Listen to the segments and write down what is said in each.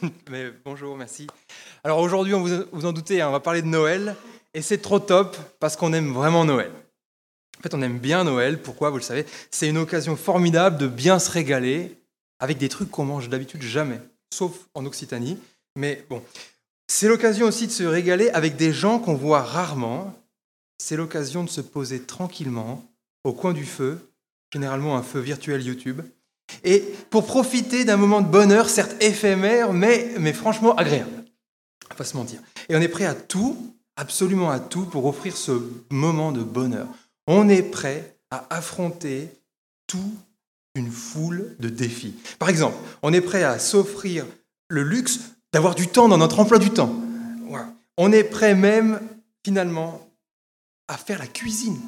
Mais bonjour, merci. Alors aujourd'hui, vous, vous en doutez, hein, on va parler de Noël. Et c'est trop top parce qu'on aime vraiment Noël. En fait, on aime bien Noël. Pourquoi? Vous le savez. C'est une occasion formidable de bien se régaler avec des trucs qu'on mange d'habitude jamais, sauf en Occitanie. Mais bon, c'est l'occasion aussi de se régaler avec des gens qu'on voit rarement. C'est l'occasion de se poser tranquillement au coin du feu, généralement un feu virtuel YouTube, et pour profiter d'un moment de bonheur, certes éphémère, mais, franchement agréable. Va pas se mentir. Et on est prêt à tout, absolument à tout, pour offrir ce moment de bonheur. On est prêt à affronter toute une foule de défis. Par exemple, on est prêt à s'offrir le luxe d'avoir du temps dans notre emploi du temps. On est prêt même, finalement, à faire la cuisine.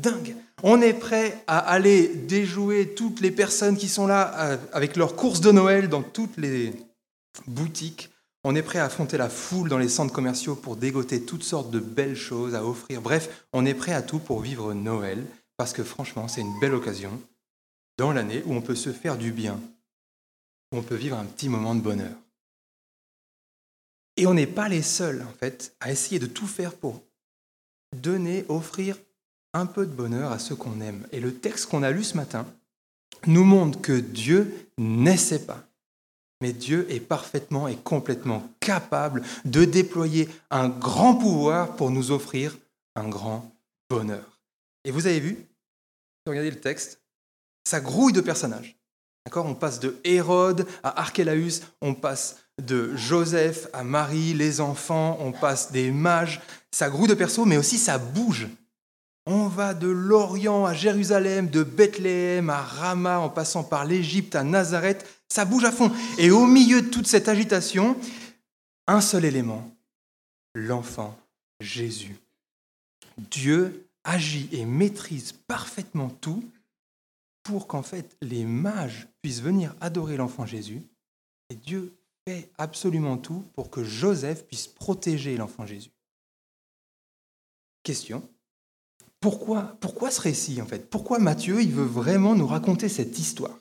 Dingue. On est prêt à aller déjouer toutes les personnes qui sont là euh, avec leurs courses de Noël dans toutes les boutiques. On est prêt à affronter la foule dans les centres commerciaux pour dégoter toutes sortes de belles choses à offrir. Bref, on est prêt à tout pour vivre Noël parce que franchement, c'est une belle occasion dans l'année où on peut se faire du bien, où on peut vivre un petit moment de bonheur. Et on n'est pas les seuls, en fait, à essayer de tout faire pour donner, offrir un peu de bonheur à ceux qu'on aime. Et le texte qu'on a lu ce matin nous montre que Dieu n'essaie pas, mais Dieu est parfaitement et complètement capable de déployer un grand pouvoir pour nous offrir un grand bonheur. Et vous avez vu, regardez le texte, ça grouille de personnages. D'accord? On passe de Hérode à Archélaüs, on passe de Joseph à Marie, les enfants, on passe des mages. Ça grouille de persos, mais aussi ça bouge. On va de l'Orient à Jérusalem, de Bethléem à Rama, en passant par l'Égypte à Nazareth. Ça bouge à fond. Et au milieu de toute cette agitation, un seul élément, l'enfant Jésus. Dieu agit et maîtrise parfaitement tout pour qu'en fait les mages puissent venir adorer l'enfant Jésus. Et Dieu fait absolument tout pour que Joseph puisse protéger l'enfant Jésus. Question. Pourquoi, ce récit en fait? Pourquoi Matthieu il veut vraiment nous raconter cette histoire?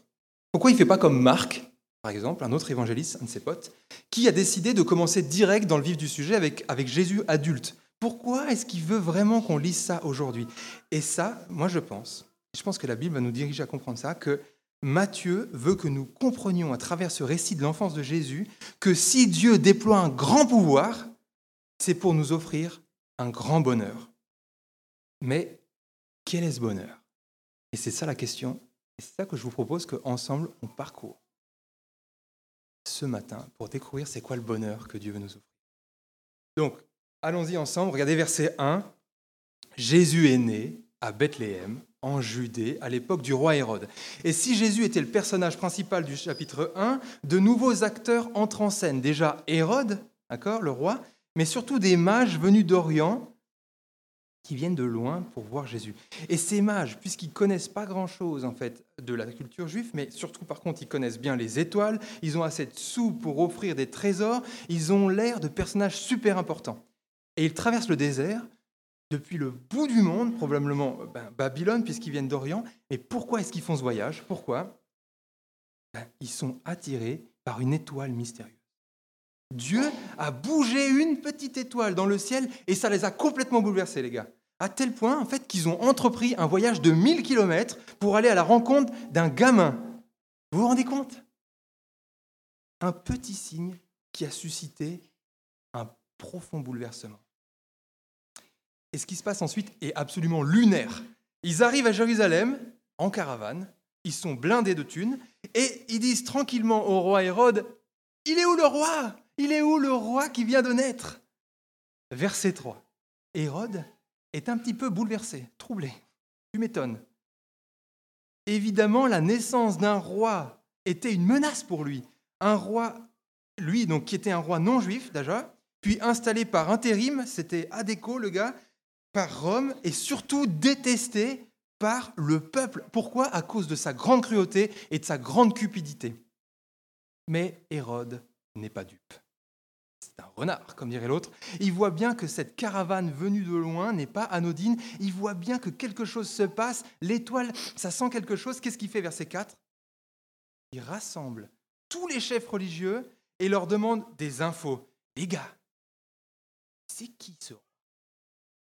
Pourquoi il ne fait pas comme Marc, par exemple, un autre évangéliste, un de ses potes, qui a décidé de commencer direct dans le vif du sujet avec, avec Jésus adulte? Pourquoi est-ce qu'il veut vraiment qu'on lise ça aujourd'hui? Et ça, moi je pense, je pense que la Bible va nous diriger à comprendre ça, que Matthieu veut que nous comprenions à travers ce récit de l'enfance de Jésus que si Dieu déploie un grand pouvoir, c'est pour nous offrir un grand bonheur. Mais quel est ce bonheur? Et c'est ça la question, et c'est ça que je vous propose qu'ensemble on parcourt ce matin pour découvrir c'est quoi le bonheur que Dieu veut nous offrir. Donc, allons-y ensemble, regardez verset 1. Jésus est né à Bethléem, en Judée, à l'époque du roi Hérode. Et si Jésus était le personnage principal du chapitre 1, de nouveaux acteurs entrent en scène. Déjà Hérode, d'accord, le roi, mais surtout des mages venus d'Orient qui viennent de loin pour voir Jésus. Et ces mages, puisqu'ils connaissent pas grand-chose en fait de la culture juive, mais surtout par contre ils connaissent bien les étoiles, ils ont assez de sous pour offrir des trésors, ils ont l'air de personnages super importants. Et ils traversent le désert depuis le bout du monde, probablement ben, Babylone, puisqu'ils viennent d'Orient. Et pourquoi est-ce qu'ils font ce voyage? Pourquoi? Ben, Ils sont attirés par une étoile mystérieuse. Dieu a bougé une petite étoile dans le ciel et ça les a complètement bouleversés, les gars. À tel point, en fait, qu'ils ont entrepris un voyage de 1000 km pour aller à la rencontre d'un gamin. Vous vous rendez compte? Un petit signe qui a suscité un profond bouleversement. Et ce qui se passe ensuite est absolument lunaire. Ils arrivent à Jérusalem en caravane, ils sont blindés de thunes, et ils disent tranquillement au roi Hérode, Il est où le roi? Il est où le roi qui vient de naître? Verset 3. Hérode est un petit peu bouleversé, troublé. Tu m'étonnes. Évidemment, la naissance d'un roi était une menace pour lui. Un roi, lui, donc, qui était un roi non juif déjà, puis installé par intérim, c'était Adéco, le gars, par Rome et surtout détesté par le peuple. Pourquoi? À cause de sa grande cruauté et de sa grande cupidité. Mais Hérode n'est pas dupe. C'est un renard, comme dirait l'autre. Il voit bien que cette caravane venue de loin n'est pas anodine. Il voit bien que quelque chose se passe. L'étoile, ça sent quelque chose. Qu'est-ce qu'il fait, verset 4 Il rassemble tous les chefs religieux et leur demande des infos. Les gars, c'est qui ce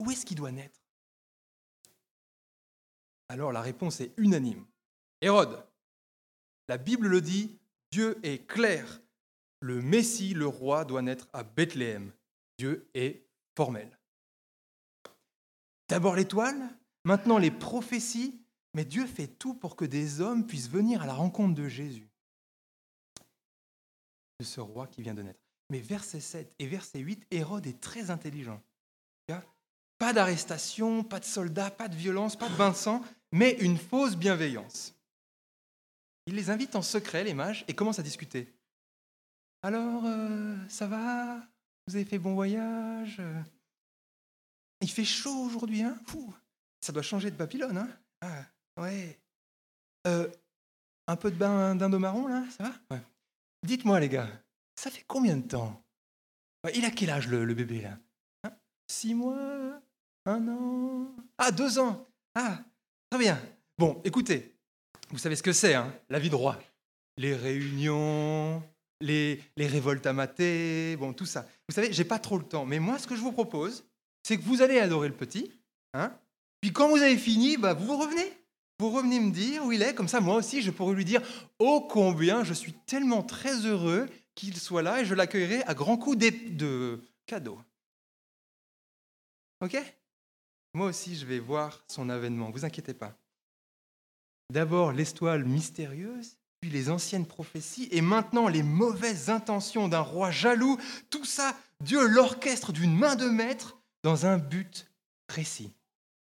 Où est-ce qu'il doit naître? Alors la réponse est unanime. Hérode. La Bible le dit, Dieu est clair. Le Messie, le roi, doit naître à Bethléem. Dieu est formel. D'abord l'étoile, maintenant les prophéties, mais Dieu fait tout pour que des hommes puissent venir à la rencontre de Jésus, de ce roi qui vient de naître. Mais verset 7 et verset 8, Hérode est très intelligent. Pas d'arrestation, pas de soldats, pas de violence, pas de bain de sang, mais une fausse bienveillance. Il les invite en secret, les mages, et commence à discuter. Alors, euh, ça va? Vous avez fait bon voyage? Il fait chaud aujourd'hui, hein? Ça doit changer de Babylone, hein? Ah, Ouais. Euh, un peu de bain d'indo marron, là Ça va? Dites-moi, les gars, ça fait combien de temps? Il a quel âge, le, bébé, là? Hein? Six mois? Un an? Ah, deux ans! Ah, très bien. Bon, écoutez, vous savez ce que c'est, hein, la vie de roi. Les réunions, les, révoltes à mater, bon, tout ça. Vous savez, j'ai pas trop le temps, mais moi, ce que je vous propose, c'est que vous allez adorer le petit, hein, puis quand vous avez fini, bah, vous revenez. Vous revenez me dire où il est, comme ça, moi aussi, je pourrais lui dire Oh, combien je suis tellement très heureux qu'il soit là et je l'accueillerai à grands coups de cadeaux. Ok? Moi aussi, je vais voir son avènement, vous inquiétez pas. D'abord l'estoile mystérieuse, puis les anciennes prophéties, et maintenant les mauvaises intentions d'un roi jaloux. Tout ça, Dieu l'orchestre d'une main de maître dans un but précis.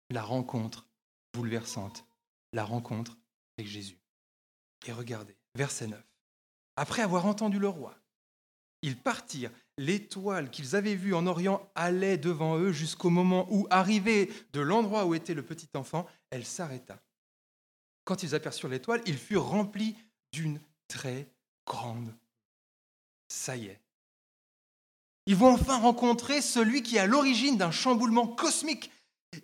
La rencontre bouleversante, la rencontre avec Jésus. Et regardez, verset 9. Après avoir entendu le roi, ils partirent. L'étoile qu'ils avaient vue en Orient allait devant eux jusqu'au moment où, arrivée de l'endroit où était le petit enfant, elle s'arrêta. Quand ils aperçurent l'étoile, ils furent remplis d'une très grande. Ça y est. Ils vont enfin rencontrer celui qui est à l'origine d'un chamboulement cosmique.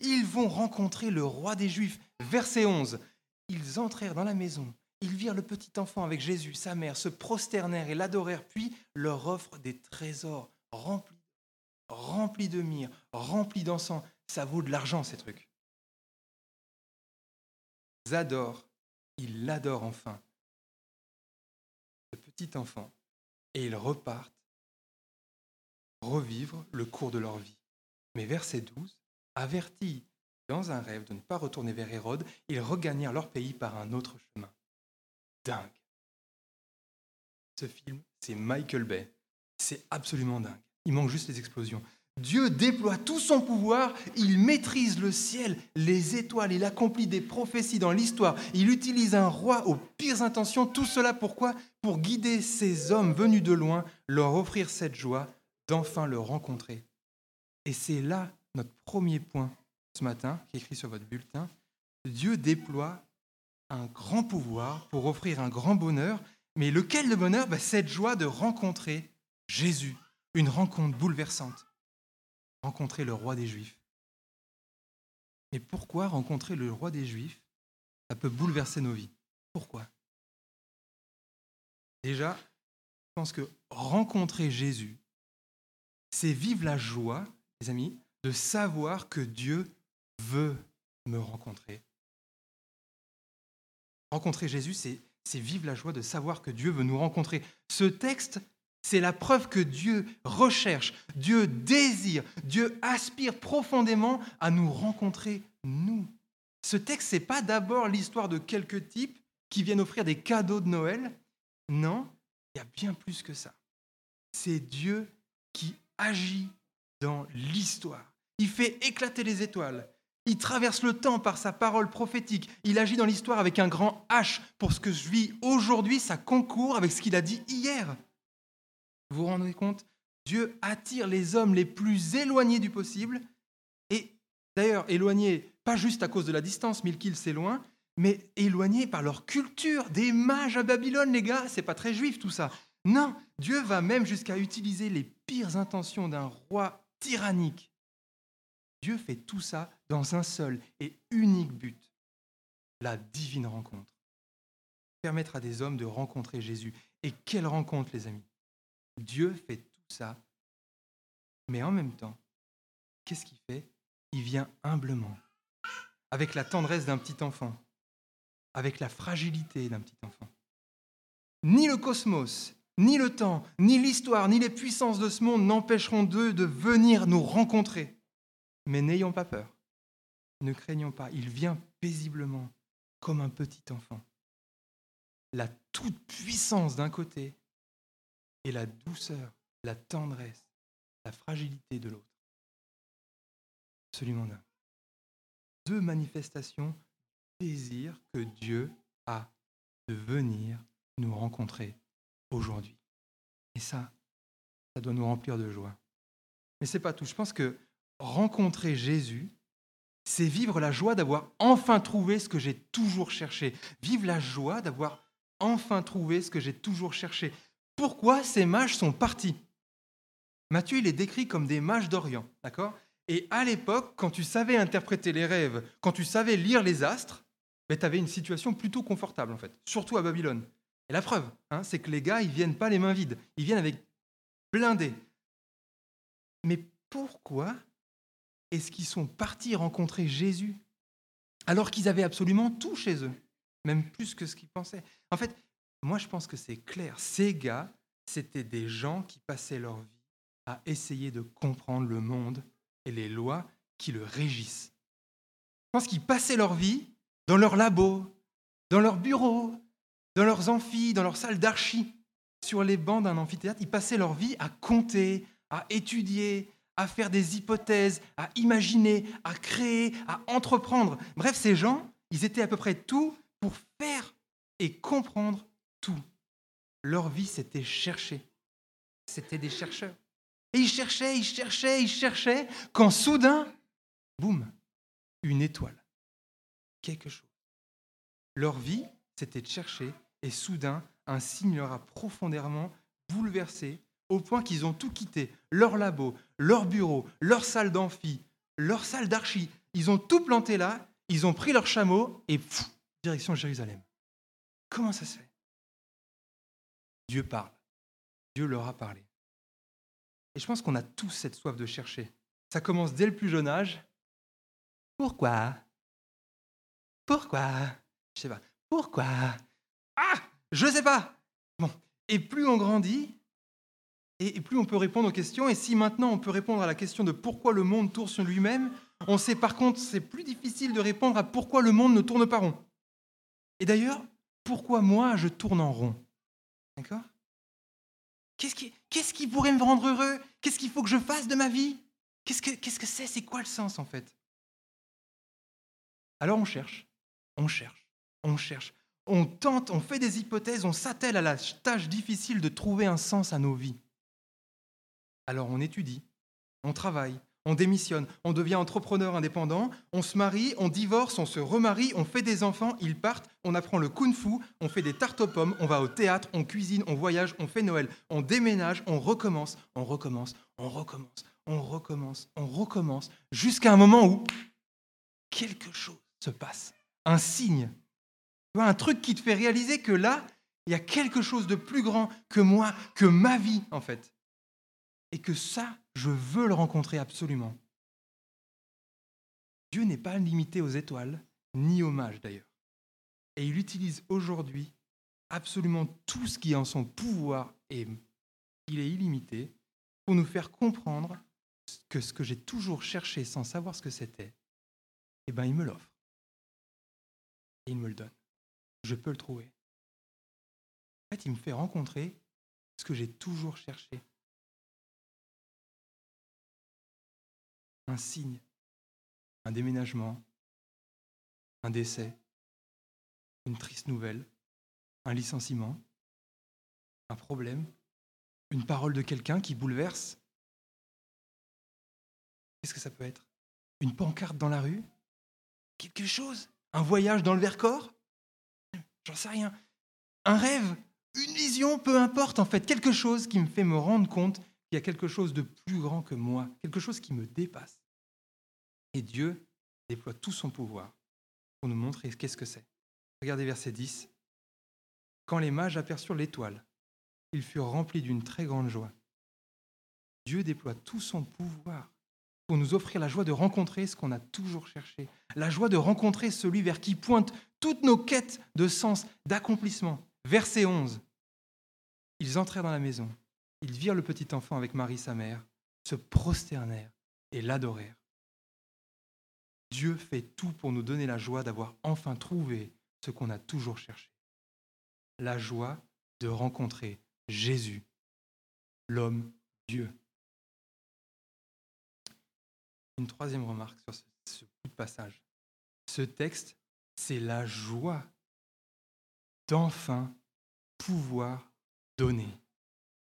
Ils vont rencontrer le roi des Juifs. Verset 11. Ils entrèrent dans la maison. Ils virent le petit enfant avec Jésus, sa mère, se prosternèrent et l'adorèrent, puis leur offrent des trésors remplis, remplis de myrrhe, remplis d'encens. Ça vaut de l'argent, ces trucs adorent, ils l'adorent enfin, petit et ils repartent revivre le cours de leur vie. Mais verset 12, avertis dans un rêve de ne pas retourner vers Hérode, ils regagnèrent leur pays par un autre chemin. Dingue. Ce film, c'est Michael Bay. C'est absolument dingue. Il manque juste les explosions. Dieu déploie tout son pouvoir, il maîtrise le ciel, les étoiles, il accomplit des prophéties dans l'histoire, il utilise un roi aux pires intentions, tout cela pourquoi? Pour guider ces hommes venus de loin, leur offrir cette joie d'enfin le rencontrer. Et c'est là notre premier point ce matin, qui est écrit sur votre bulletin. Dieu déploie un grand pouvoir pour offrir un grand bonheur, mais lequel le bonheur? Ben, Cette joie de rencontrer Jésus, une rencontre bouleversante rencontrer le roi des Juifs. Et pourquoi rencontrer le roi des Juifs Ça peut bouleverser nos vies. Pourquoi? Déjà, je pense que rencontrer Jésus, c'est vivre la joie, les amis, de savoir que Dieu veut me rencontrer. Rencontrer Jésus, c'est vivre la joie de savoir que Dieu veut nous rencontrer. Ce texte c'est la preuve que Dieu recherche, Dieu désire, Dieu aspire profondément à nous rencontrer, nous. Ce texte, ce n'est pas d'abord l'histoire de quelques types qui viennent offrir des cadeaux de Noël. Non, il y a bien plus que ça. C'est Dieu qui agit dans l'histoire. Il fait éclater les étoiles. Il traverse le temps par sa parole prophétique. Il agit dans l'histoire avec un grand H. Pour ce que je vis aujourd'hui, ça concourt avec ce qu'il a dit hier. Vous vous rendez compte Dieu attire les hommes les plus éloignés du possible, et d'ailleurs éloignés pas juste à cause de la distance, mille kills c'est loin, mais éloignés par leur culture, des mages à Babylone, les gars, c'est pas très juif tout ça. Non, Dieu va même jusqu'à utiliser les pires intentions d'un roi tyrannique. Dieu fait tout ça dans un seul et unique but, la divine rencontre. Permettre à des hommes de rencontrer Jésus. Et quelle rencontre, les amis? Dieu fait tout ça. Mais en même temps, qu'est-ce qu'il fait? Il vient humblement, avec la tendresse d'un petit enfant, avec la fragilité d'un petit enfant. Ni le cosmos, ni le temps, ni l'histoire, ni les puissances de ce monde n'empêcheront d'eux de venir nous rencontrer. Mais n'ayons pas peur, ne craignons pas, il vient paisiblement, comme un petit enfant. La toute-puissance d'un côté et la douceur, la tendresse, la fragilité de l'autre. Absolument dingue. Deux manifestations du désir que Dieu a de venir nous rencontrer aujourd'hui. Et ça, ça doit nous remplir de joie. Mais ce n'est pas tout. Je pense que rencontrer Jésus, c'est vivre la joie d'avoir enfin trouvé ce que j'ai toujours cherché. Vivre la joie d'avoir enfin trouvé ce que j'ai toujours cherché. Pourquoi ces mages sont partis? Matthieu, il est décrit comme des mages d'Orient, d'accord? Et à l'époque, quand tu savais interpréter les rêves, quand tu savais lire les astres, ben, tu avais une situation plutôt confortable, en fait, surtout à Babylone. Et la preuve, hein, c'est que les gars, ils viennent pas les mains vides, ils viennent avec blindés. Mais pourquoi est-ce qu'ils sont partis rencontrer Jésus alors qu'ils avaient absolument tout chez eux, même plus que ce qu'ils pensaient. En fait, moi je pense que c'est clair, ces gars, c'était des gens qui passaient leur vie à essayer de comprendre le monde et les lois qui le régissent. Je pense qu'ils passaient leur vie dans leur labo, dans leur bureau, dans leurs amphis, dans leurs salles d'archi, sur les bancs d'un amphithéâtre, ils passaient leur vie à compter, à étudier, à faire des hypothèses, à imaginer, à créer, à entreprendre. Bref, ces gens, ils étaient à peu près tout pour faire et comprendre. Leur vie, c'était chercher. C'était des chercheurs. Et ils cherchaient, ils cherchaient, ils cherchaient, quand soudain, boum, une étoile. Quelque chose. Leur vie, c'était de chercher et soudain, un signe leur a profondément bouleversé, au point qu'ils ont tout quitté, leur labo, leur bureau, leur salle d'amphi, leur salle d'archi. Ils ont tout planté là, ils ont pris leur chameau et pfff, direction Jérusalem. Comment ça se fait? Dieu parle. Dieu leur a parlé. Et je pense qu'on a tous cette soif de chercher. Ça commence dès le plus jeune âge. Pourquoi? Pourquoi? Je sais pas. Pourquoi? Ah, je ne sais pas. Bon. Et plus on grandit, et plus on peut répondre aux questions. Et si maintenant on peut répondre à la question de pourquoi le monde tourne sur lui-même, on sait par contre c'est plus difficile de répondre à pourquoi le monde ne tourne pas rond. Et d'ailleurs, pourquoi moi je tourne en rond? D'accord? Qu'est-ce qui, pourrait me rendre heureux? Qu'est-ce qu'il faut que je fasse de ma vie? Qu'est-ce que, qu'est-ce que c'est? C'est quoi le sens en fait? Alors on cherche, on cherche, on cherche. On tente, on fait des hypothèses, on s'attelle à la tâche difficile de trouver un sens à nos vies. Alors on étudie, on travaille, on démissionne, on devient entrepreneur indépendant, on se marie, on divorce, on se remarie, on fait des enfants, ils partent, on apprend le kung-fu, on fait des tartes aux pommes, on va au théâtre, on cuisine, on voyage, on fait Noël, on déménage, on recommence, on recommence, on recommence, on recommence, on recommence, jusqu'à un moment où quelque chose se passe, un signe un truc qui te fait réaliser que là, il y a quelque chose de plus grand que moi, que ma vie, en fait. Et que ça, je veux le rencontrer absolument. Dieu n'est pas limité aux étoiles, ni aux mages d'ailleurs. Et il utilise aujourd'hui absolument tout ce qui est en son pouvoir, et il est illimité, pour nous faire comprendre que ce que j'ai toujours cherché sans savoir ce que c'était, eh ben, il me l'offre. Et il me le donne je peux le trouver. En fait, il me fait rencontrer ce que j'ai toujours cherché. Un signe, un déménagement, un décès, une triste nouvelle, un licenciement, un problème, une parole de quelqu'un qui bouleverse. Qu'est-ce que ça peut être? Une pancarte dans la rue? Quelque chose? Un voyage dans le Vercors? J'en sais rien. Un rêve, une vision, peu importe en fait, quelque chose qui me fait me rendre compte qu'il y a quelque chose de plus grand que moi, quelque chose qui me dépasse. Et Dieu déploie tout son pouvoir pour nous montrer qu'est-ce que c'est. Regardez verset 10. Quand les mages aperçurent l'étoile, ils furent remplis d'une très grande joie. Dieu déploie tout son pouvoir pour nous offrir la joie de rencontrer ce qu'on a toujours cherché, la joie de rencontrer celui vers qui pointent toutes nos quêtes de sens, d'accomplissement. Verset 11. Ils entrèrent dans la maison, ils virent le petit enfant avec Marie sa mère, se prosternèrent et l'adorèrent. Dieu fait tout pour nous donner la joie d'avoir enfin trouvé ce qu'on a toujours cherché. La joie de rencontrer Jésus, l'homme Dieu. Une troisième remarque sur ce, passage. Ce texte, c'est la joie d'enfin pouvoir donner.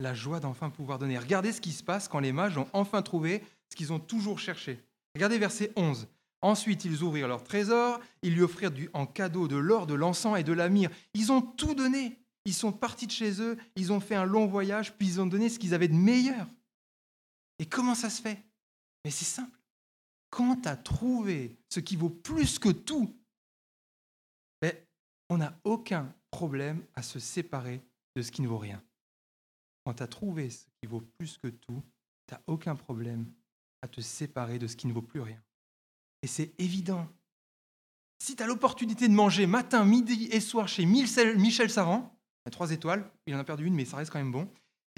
La joie d'enfin pouvoir donner. Regardez ce qui se passe quand les mages ont enfin trouvé ce qu'ils ont toujours cherché. Regardez verset 11. Ensuite, ils ouvrirent leur trésor, ils lui offrirent en cadeau de l'or, de l'encens et de la myrrhe. Ils ont tout donné. Ils sont partis de chez eux, ils ont fait un long voyage, puis ils ont donné ce qu'ils avaient de meilleur. Et comment ça se fait? Mais c'est simple. Quand tu as trouvé ce qui vaut plus que tout, ben, on n'a aucun problème à se séparer de ce qui ne vaut rien. Quand tu as trouvé ce qui vaut plus que tout, tu n'as aucun problème à te séparer de ce qui ne vaut plus rien. Et c'est évident. Si tu as l'opportunité de manger matin, midi et soir chez Michel Saran, trois étoiles, il en a perdu une, mais ça reste quand même bon,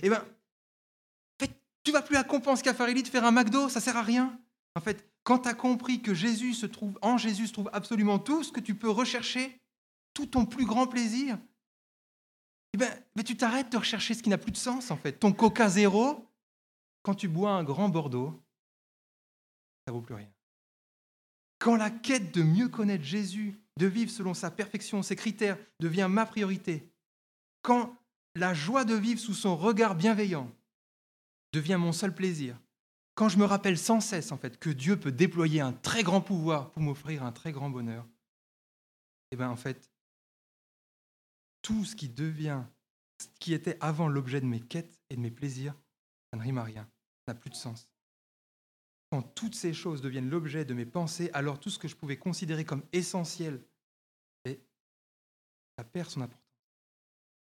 eh ben, tu vas plus à Compense Caffarelli de faire un McDo, ça sert à rien. En fait, quand tu as compris que Jésus se trouve, en Jésus se trouve absolument tout ce que tu peux rechercher, tout ton plus grand plaisir, eh ben, mais tu t'arrêtes de rechercher ce qui n'a plus de sens, en fait. Ton Coca zéro, quand tu bois un grand Bordeaux, ça vaut plus rien. Quand la quête de mieux connaître Jésus, de vivre selon sa perfection, ses critères, devient ma priorité, quand la joie de vivre sous son regard bienveillant devient mon seul plaisir, quand je me rappelle sans cesse en fait que Dieu peut déployer un très grand pouvoir pour m'offrir un très grand bonheur, eh bien en fait, tout ce qui devient, ce qui était avant l'objet de mes quêtes et de mes plaisirs, ça ne rime à rien, n'a plus de sens. Quand toutes ces choses deviennent l'objet de mes pensées, alors tout ce que je pouvais considérer comme essentiel, ça perd son importance.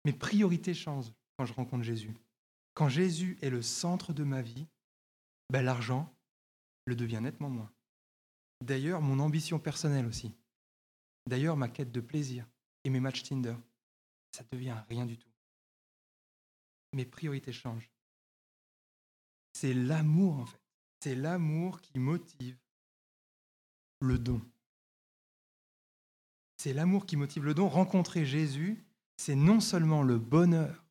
Mes priorités changent quand je rencontre Jésus. Quand Jésus est le centre de ma vie, ben l'argent le devient nettement moins. D'ailleurs, mon ambition personnelle aussi. D'ailleurs, ma quête de plaisir et mes matchs Tinder, ça devient rien du tout. Mes priorités changent. C'est l'amour, en fait. C'est l'amour qui motive le don. C'est l'amour qui motive le don. Rencontrer Jésus, c'est non seulement le bonheur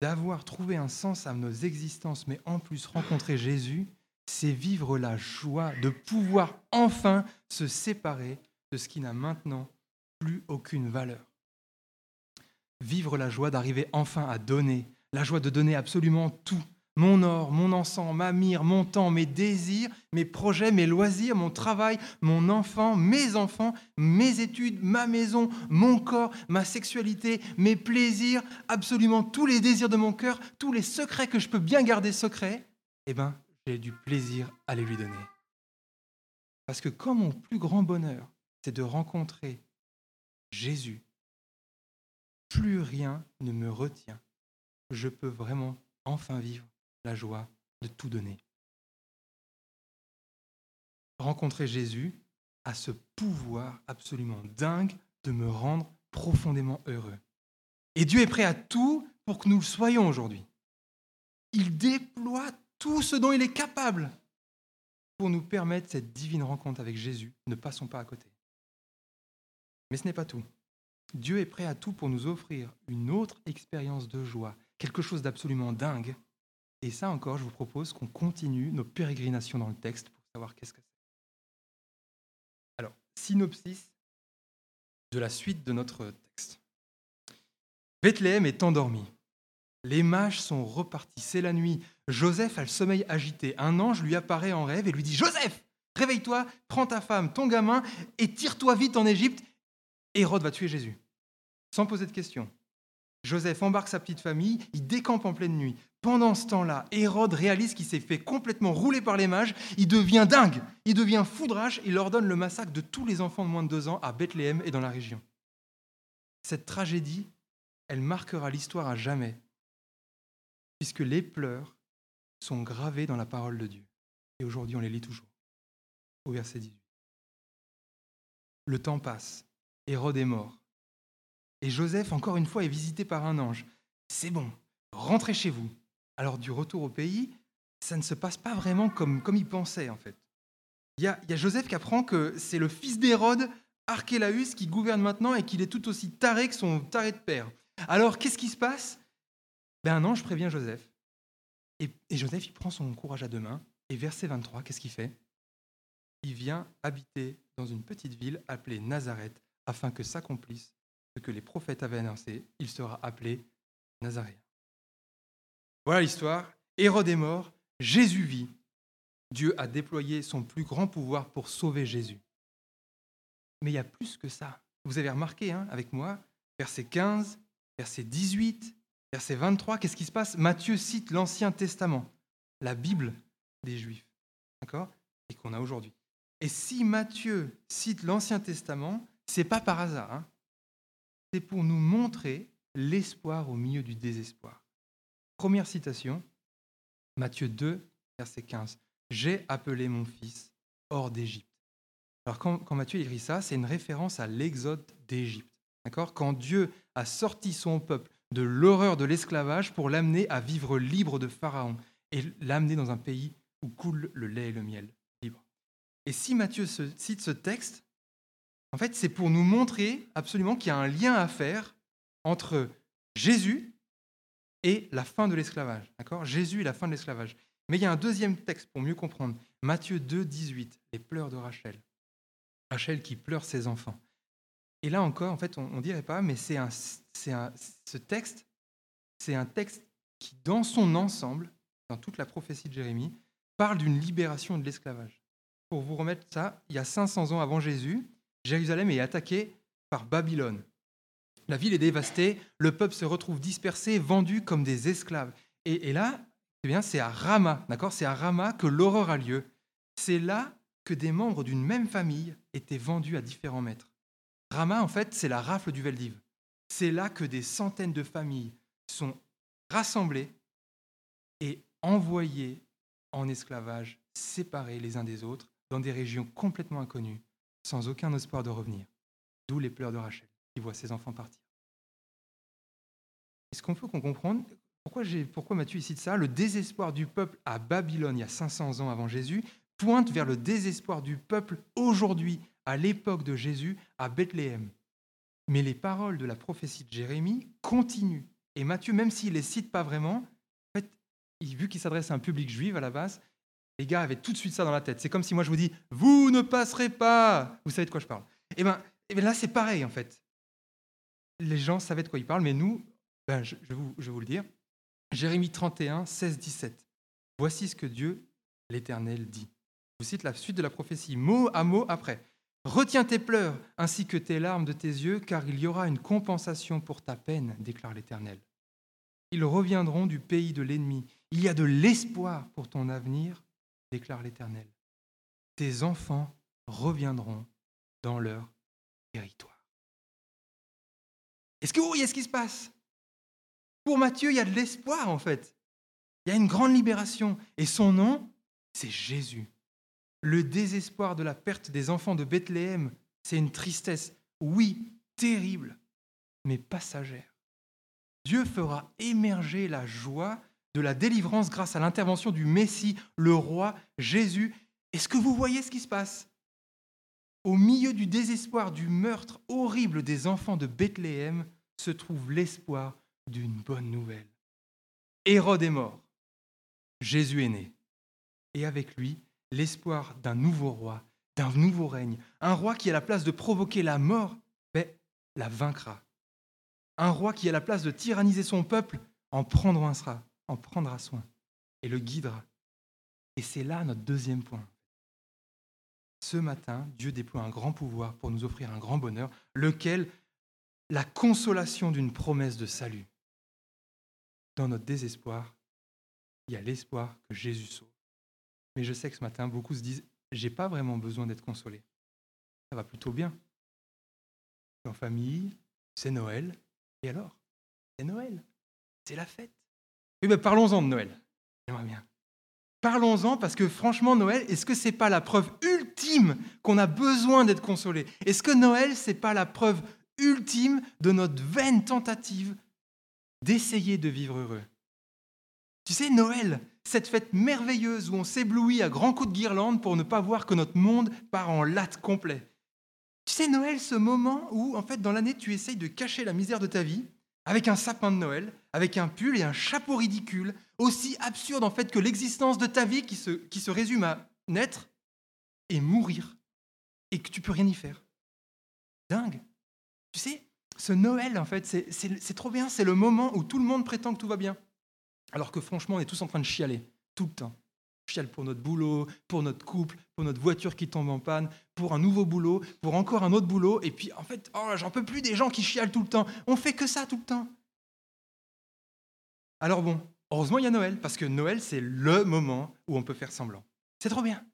d'avoir trouvé un sens à nos existences, mais en plus rencontrer Jésus, c'est vivre la joie de pouvoir enfin se séparer de ce qui n'a maintenant plus aucune valeur. Vivre la joie d'arriver enfin à donner, la joie de donner absolument tout, mon or, mon encens, ma mire, mon temps, mes désirs, mes projets, mes loisirs, mon travail, mon enfant, mes enfants, mes études, ma maison, mon corps, ma sexualité, mes plaisirs, absolument tous les désirs de mon cœur, tous les secrets que je peux bien garder secrets, eh bien, j'ai du plaisir à les lui donner. Parce que comme mon plus grand bonheur, c'est de rencontrer Jésus, plus rien ne me retient. Je peux vraiment enfin vivre la joie de tout donner. Rencontrer Jésus a ce pouvoir absolument dingue de me rendre profondément heureux. Et Dieu est prêt à tout pour que nous le soyons aujourd'hui. Il déploie tout ce dont il est capable pour nous permettre cette divine rencontre avec Jésus. Ne passons pas à côté. Mais ce n'est pas tout. Dieu est prêt à tout pour nous offrir une autre expérience de joie, quelque chose d'absolument dingue et ça encore, je vous propose qu'on continue nos pérégrinations dans le texte pour savoir qu'est-ce que c'est. Alors, synopsis de la suite de notre texte. Bethléem est endormi. Les mages sont repartis. C'est la nuit. Joseph a le sommeil agité. Un ange lui apparaît en rêve et lui dit Joseph, réveille-toi, prends ta femme, ton gamin et tire-toi vite en Égypte. Hérode va tuer Jésus. Sans poser de questions. Joseph embarque sa petite famille, il décampe en pleine nuit. Pendant ce temps-là, Hérode réalise qu'il s'est fait complètement rouler par les mages, il devient dingue, il devient foudrage, il ordonne le massacre de tous les enfants de moins de deux ans à Bethléem et dans la région. Cette tragédie, elle marquera l'histoire à jamais, puisque les pleurs sont gravés dans la parole de Dieu. Et aujourd'hui, on les lit toujours. Au verset 18. Le temps passe, Hérode est mort. Et Joseph, encore une fois, est visité par un ange. C'est bon, rentrez chez vous. Alors du retour au pays, ça ne se passe pas vraiment comme, comme il pensait en fait. Il y, a, Joseph qui apprend que c'est le fils d'Hérode, Archélaüs, qui gouverne maintenant et qu'il est tout aussi taré que son taré de père. Alors qu'est-ce qui se passe? Ben, Un ange prévient Joseph. Et, et Joseph, il prend son courage à deux mains. Et verset 23, qu'est-ce qu'il fait? Il vient habiter dans une petite ville appelée Nazareth, afin que s'accomplisse ce que les prophètes avaient annoncé. Il sera appelé Nazaréen. Voilà l'histoire. Hérode est mort, Jésus vit. Dieu a déployé son plus grand pouvoir pour sauver Jésus. Mais il y a plus que ça. Vous avez remarqué hein, avec moi, verset 15, verset 18, verset 23, qu'est-ce qui se passe? Matthieu cite l'Ancien Testament, la Bible des Juifs, d'accord? Et qu'on a aujourd'hui. Et si Matthieu cite l'Ancien Testament, c'est pas par hasard. Hein. C'est pour nous montrer l'espoir au milieu du désespoir. Première citation, Matthieu 2, verset 15. J'ai appelé mon fils hors d'Égypte. Alors quand, Matthieu écrit ça, c'est une référence à l'exode d'Égypte. D'accord? Quand Dieu a sorti son peuple de l'horreur de l'esclavage pour l'amener à vivre libre de Pharaon et l'amener dans un pays où coule le lait et le miel libre. Et si Matthieu cite ce texte, en fait, c'est pour nous montrer absolument qu'il y a un lien à faire entre Jésus et la fin de l'esclavage. D'accord? Jésus et la fin de l'esclavage. Mais il y a un deuxième texte pour mieux comprendre. Matthieu 2, 18, les pleurs de Rachel. Rachel qui pleure ses enfants. Et là encore, en fait, on ne dirait pas, mais c'est un, un, ce texte, c'est un texte qui, dans son ensemble, dans toute la prophétie de Jérémie, parle d'une libération de l'esclavage. Pour vous remettre ça, il y a 500 ans avant Jésus, Jérusalem est attaquée par Babylone. La ville est dévastée, le peuple se retrouve dispersé, vendu comme des esclaves. Et, là, eh bien, c'est à Rama, d'accord C'est à Rama que l'horreur a lieu. C'est là que des membres d'une même famille étaient vendus à différents maîtres. Rama, en fait, c'est la rafle du Veldiv. C'est là que des centaines de familles sont rassemblées et envoyées en esclavage, séparées les uns des autres, dans des régions complètement inconnues, sans aucun espoir de revenir. D'où les pleurs de Rachel qui voit ses enfants partir. Est-ce qu'on peut qu'on comprenne pourquoi, Matthieu cite ça? Le désespoir du peuple à Babylone il y a 500 ans avant Jésus pointe vers le désespoir du peuple aujourd'hui, à l'époque de Jésus, à Bethléem. Mais les paroles de la prophétie de Jérémie continuent. Et Matthieu, même s'il ne les cite pas vraiment, en fait, vu qu'il s'adresse à un public juif à la base, les gars avaient tout de suite ça dans la tête. C'est comme si moi je vous dis Vous ne passerez pas Vous savez de quoi je parle. Et eh bien, et ben là, c'est pareil en fait les gens savaient de quoi ils parlent, mais nous, ben, je, vais vous, vous, le dire. Jérémie 31, 16, 17. Voici ce que Dieu, l'Éternel, dit. Je vous cite la suite de la prophétie, mot à mot après. Retiens tes pleurs ainsi que tes larmes de tes yeux, car il y aura une compensation pour ta peine, déclare l'Éternel. Ils reviendront du pays de l'ennemi. Il y a de l'espoir pour ton avenir, déclare l'Éternel. Tes enfants reviendront dans leur territoire. Est-ce que vous voyez ce qui se passe? Pour Matthieu, il y a de l'espoir en fait. Il y a une grande libération. Et son nom, c'est Jésus. Le désespoir de la perte des enfants de Bethléem, c'est une tristesse, oui, terrible, mais passagère. Dieu fera émerger la joie de la délivrance grâce à l'intervention du Messie, le roi Jésus. Est-ce que vous voyez ce qui se passe? Au milieu du désespoir du meurtre horrible des enfants de Bethléem se trouve l'espoir d'une bonne nouvelle. Hérode est mort, Jésus est né, et avec lui l'espoir d'un nouveau roi, d'un nouveau règne, un roi qui a la place de provoquer la mort, la vaincra. Un roi qui a la place de tyranniser son peuple, en prendra, en prendra soin et le guidera. Et c'est là notre deuxième point ce matin, Dieu déploie un grand pouvoir pour nous offrir un grand bonheur, lequel la consolation d'une promesse de salut. Dans notre désespoir, il y a l'espoir que Jésus sauve. Mais je sais que ce matin, beaucoup se disent, j'ai pas vraiment besoin d'être consolé. Ça va plutôt bien. En famille, c'est Noël. Et alors? C'est Noël. C'est la fête. Eh bien, parlons-en de Noël. Parlons-en parce que franchement, Noël, est-ce que c'est pas la preuve ultime qu'on a besoin d'être consolé? Est-ce que Noël, c'est pas la preuve ultime de notre vaine tentative d'essayer de vivre heureux? Tu sais, Noël, cette fête merveilleuse où on s'éblouit à grands coups de guirlande pour ne pas voir que notre monde part en latte complet. Tu sais, Noël, ce moment où, en fait, dans l'année, tu essayes de cacher la misère de ta vie avec un sapin de Noël, avec un pull et un chapeau ridicule, aussi absurde en fait que l'existence de ta vie qui se, qui se résume à naître et mourir, et que tu peux rien y faire. Dingue. Tu sais, ce Noël, en fait, c'est trop bien, c'est le moment où tout le monde prétend que tout va bien. Alors que franchement, on est tous en train de chialer, tout le temps. Chiale pour notre boulot, pour notre couple, pour notre voiture qui tombe en panne, pour un nouveau boulot, pour encore un autre boulot. Et puis, en fait, oh, j'en peux plus des gens qui chialent tout le temps. On fait que ça tout le temps. Alors bon, heureusement, il y a Noël, parce que Noël, c'est le moment où on peut faire semblant. C'est trop bien.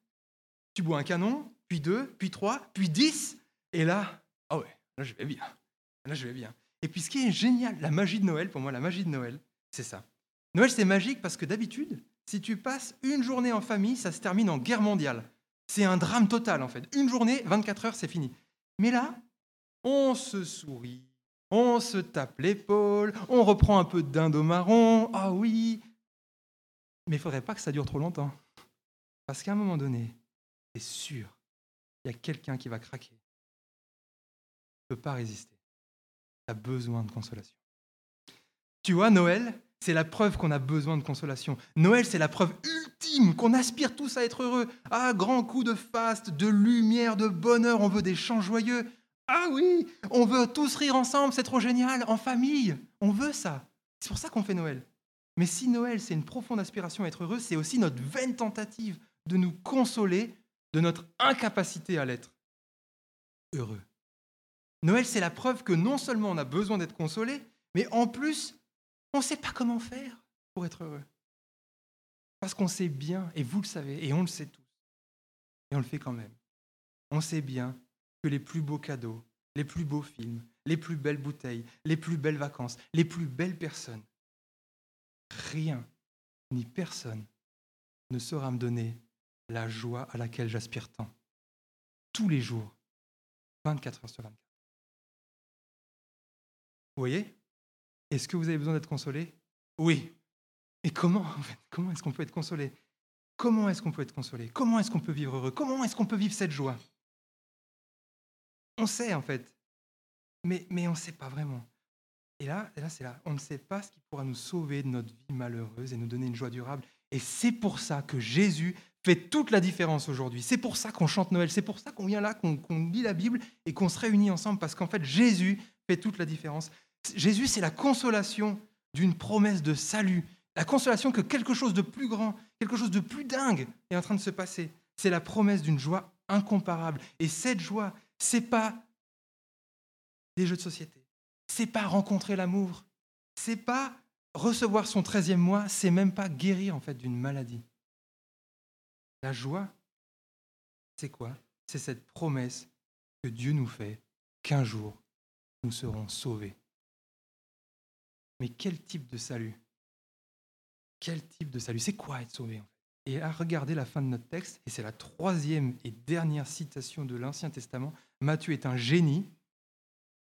Tu bois un canon, puis deux, puis trois, puis dix, et là, ah ouais, là je vais bien. Là je vais bien. Et puis ce qui est génial, la magie de Noël, pour moi, la magie de Noël, c'est ça. Noël, c'est magique parce que d'habitude, si tu passes une journée en famille, ça se termine en guerre mondiale. C'est un drame total, en fait. Une journée, 24 heures, c'est fini. Mais là, on se sourit, on se tape l'épaule, on reprend un peu de dinde marron. Ah oui Mais il faudrait pas que ça dure trop longtemps. Parce qu'à un moment donné, c'est sûr, il y a quelqu'un qui va craquer. Il ne peut pas résister. Il a besoin de consolation. Tu vois, Noël, c'est la preuve qu'on a besoin de consolation. Noël, c'est la preuve ultime qu'on aspire tous à être heureux. Ah, grand coup de faste, de lumière, de bonheur, on veut des chants joyeux. Ah oui, on veut tous rire ensemble, c'est trop génial, en famille. On veut ça. C'est pour ça qu'on fait Noël. Mais si Noël, c'est une profonde aspiration à être heureux, c'est aussi notre vaine tentative de nous consoler de notre incapacité à l'être heureux. Noël, c'est la preuve que non seulement on a besoin d'être consolé, mais en plus, on ne sait pas comment faire pour être heureux. Parce qu'on sait bien, et vous le savez, et on le sait tous, et on le fait quand même. On sait bien que les plus beaux cadeaux, les plus beaux films, les plus belles bouteilles, les plus belles vacances, les plus belles personnes, rien ni personne ne saura me donner la joie à laquelle j'aspire tant. Tous les jours, 24 heures sur 24. Vous voyez? Est-ce que vous avez besoin d'être consolé? Oui. Et comment Comment est-ce qu'on peut être consolé? Comment est-ce qu'on peut être consolé? Comment est-ce qu'on peut vivre heureux? Comment est-ce qu'on peut vivre cette joie? On sait en fait, mais, mais on ne sait pas vraiment. Et là, et là c'est là. On ne sait pas ce qui pourra nous sauver de notre vie malheureuse et nous donner une joie durable. Et c'est pour ça que Jésus fait toute la différence aujourd'hui. C'est pour ça qu'on chante Noël. C'est pour ça qu'on vient là, qu'on lit la Bible et qu'on se réunit ensemble. Parce qu'en fait, Jésus fait toute la différence. Jésus, c'est la consolation d'une promesse de salut, la consolation que quelque chose de plus grand, quelque chose de plus dingue est en train de se passer. C'est la promesse d'une joie incomparable. Et cette joie, c'est pas des jeux de société. C'est pas rencontrer l'amour. C'est pas recevoir son 13e mois, c'est même pas guérir en fait d'une maladie. La joie, c'est quoi? C'est cette promesse que Dieu nous fait qu'un jour nous serons sauvés. Mais quel type de salut? Quel type de salut? C'est quoi être sauvé Et à regarder la fin de notre texte, et c'est la troisième et dernière citation de l'Ancien Testament, Matthieu est un génie,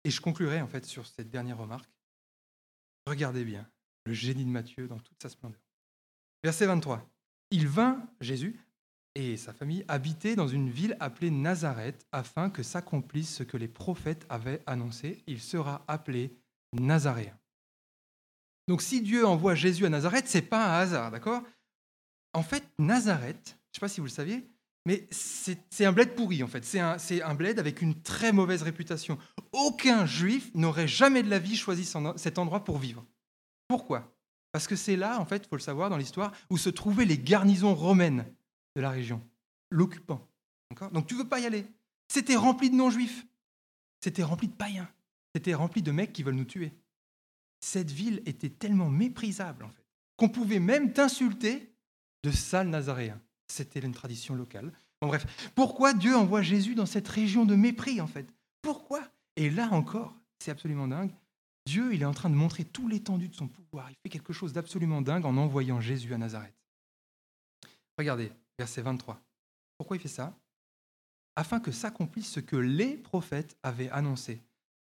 et je conclurai en fait sur cette dernière remarque. Regardez bien le génie de Matthieu dans toute sa splendeur. Verset 23. Il vint, Jésus, et sa famille habiter dans une ville appelée Nazareth afin que s'accomplisse ce que les prophètes avaient annoncé. Il sera appelé Nazaréen. Donc si Dieu envoie Jésus à Nazareth, c'est pas un hasard, d'accord? En fait, Nazareth, je ne sais pas si vous le saviez, mais c'est un bled pourri en fait. C'est un, un, bled avec une très mauvaise réputation. Aucun juif n'aurait jamais de la vie choisi cet endroit pour vivre. Pourquoi? Parce que c'est là, en fait, il faut le savoir dans l'histoire, où se trouvaient les garnisons romaines de la région, l'occupant. Donc tu veux pas y aller. C'était rempli de non-juifs. C'était rempli de païens. C'était rempli de mecs qui veulent nous tuer cette ville était tellement méprisable, en fait, qu'on pouvait même t'insulter de sale nazaréen. C'était une tradition locale. En bref, pourquoi Dieu envoie Jésus dans cette région de mépris, en fait? Pourquoi? Et là encore, c'est absolument dingue, Dieu, il est en train de montrer tout l'étendue de son pouvoir. Il fait quelque chose d'absolument dingue en envoyant Jésus à Nazareth. Regardez, verset 23. Pourquoi il fait ça? Afin que s'accomplisse ce que les prophètes avaient annoncé.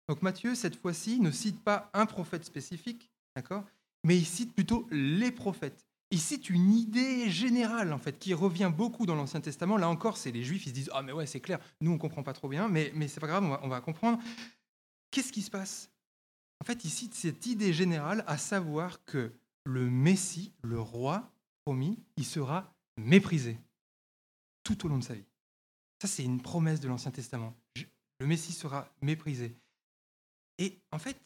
Donc Matthieu, cette fois-ci, ne cite pas un prophète spécifique, d'accord Mais il cite plutôt les prophètes. Il cite une idée générale, en fait, qui revient beaucoup dans l'Ancien Testament. Là encore, c'est les Juifs, ils se disent Ah, mais ouais, c'est clair, nous, on comprend pas trop bien, mais, mais c'est pas grave, on va, on va comprendre. Qu'est-ce qui se passe? En fait, il cite cette idée générale, à savoir que le Messie, le roi promis, il sera méprisé tout au long de sa vie. Ça, c'est une promesse de l'Ancien Testament. Le Messie sera méprisé. Et en fait,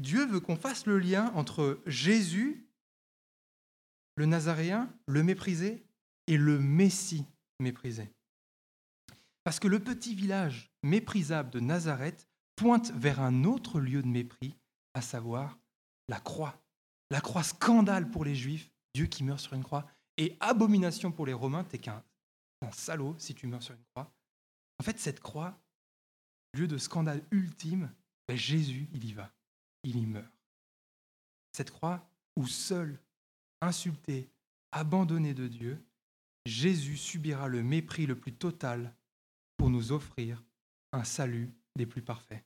Dieu veut qu'on fasse le lien entre Jésus, le Nazaréen, le méprisé, et le Messie méprisé. Parce que le petit village méprisable de Nazareth pointe vers un autre lieu de mépris, à savoir la croix. La croix scandale pour les Juifs, Dieu qui meurt sur une croix, et abomination pour les Romains, t'es qu'un salaud si tu meurs sur une croix. En fait, cette croix, lieu de scandale ultime, ben Jésus, il y va, il y meurt. Cette croix où seul, insulté, abandonné de Dieu, Jésus subira le mépris le plus total pour nous offrir un salut des plus parfaits.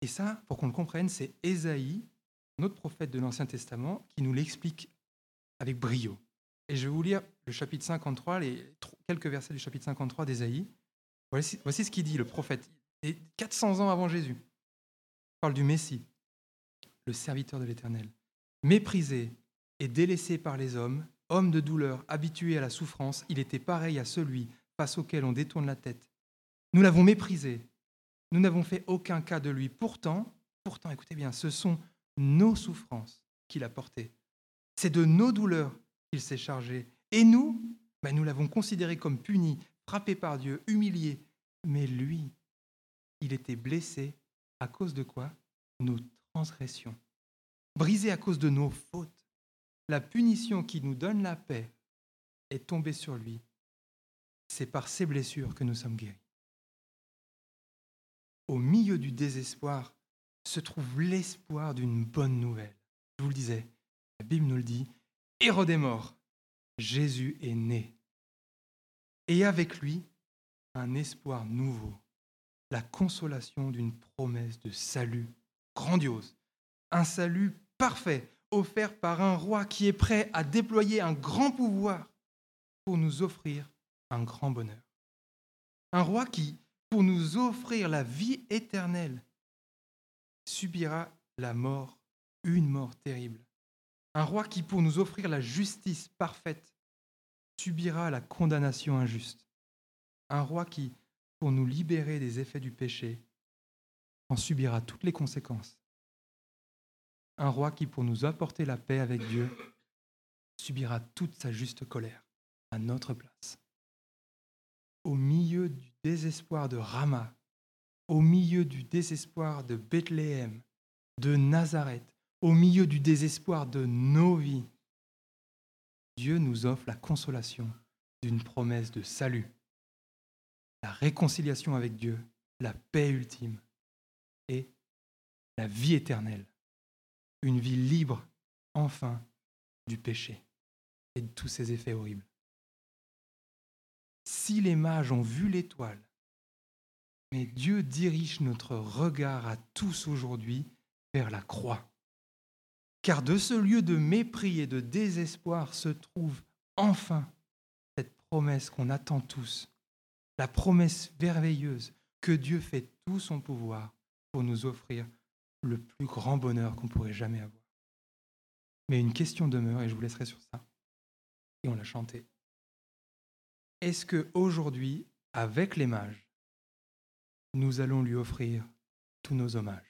Et ça, pour qu'on le comprenne, c'est Ésaïe, notre prophète de l'Ancien Testament, qui nous l'explique avec brio. Et je vais vous lire le chapitre 53, les quelques versets du chapitre 53 d'Ésaïe. Voici, voici ce qu'il dit, le prophète, 400 ans avant Jésus. Il parle du Messie, le serviteur de l'Éternel. Méprisé et délaissé par les hommes, homme de douleur, habitué à la souffrance, il était pareil à celui face auquel on détourne la tête. Nous l'avons méprisé, nous n'avons fait aucun cas de lui. Pourtant, pourtant, écoutez bien, ce sont nos souffrances qu'il a portées. C'est de nos douleurs qu'il s'est chargé. Et nous, ben nous l'avons considéré comme puni, frappé par Dieu, humilié. Mais lui, il était blessé à cause de quoi? Nos transgressions. Brisé à cause de nos fautes. La punition qui nous donne la paix est tombée sur lui. C'est par ses blessures que nous sommes guéris. Au milieu du désespoir se trouve l'espoir d'une bonne nouvelle. Je vous le disais, la Bible nous le dit, Hérode est mort, Jésus est né. Et avec lui, un espoir nouveau, la consolation d'une promesse de salut grandiose, un salut parfait offert par un roi qui est prêt à déployer un grand pouvoir pour nous offrir un grand bonheur. Un roi qui, pour nous offrir la vie éternelle, subira la mort, une mort terrible, un roi qui, pour nous offrir la justice parfaite, subira la condamnation injuste. Un roi qui, pour nous libérer des effets du péché, en subira toutes les conséquences. Un roi qui, pour nous apporter la paix avec Dieu, subira toute sa juste colère à notre place. Au milieu du désespoir de Rama, au milieu du désespoir de Bethléem, de Nazareth, au milieu du désespoir de nos vies, Dieu nous offre la consolation d'une promesse de salut, la réconciliation avec Dieu, la paix ultime et la vie éternelle, une vie libre enfin du péché et de tous ses effets horribles. Si les mages ont vu l'étoile, mais Dieu dirige notre regard à tous aujourd'hui vers la croix car de ce lieu de mépris et de désespoir se trouve enfin cette promesse qu'on attend tous, la promesse merveilleuse que Dieu fait tout son pouvoir pour nous offrir le plus grand bonheur qu'on pourrait jamais avoir. Mais une question demeure, et je vous laisserai sur ça, et on l'a chanté. Est-ce que aujourd'hui, avec les mages, nous allons lui offrir tous nos hommages?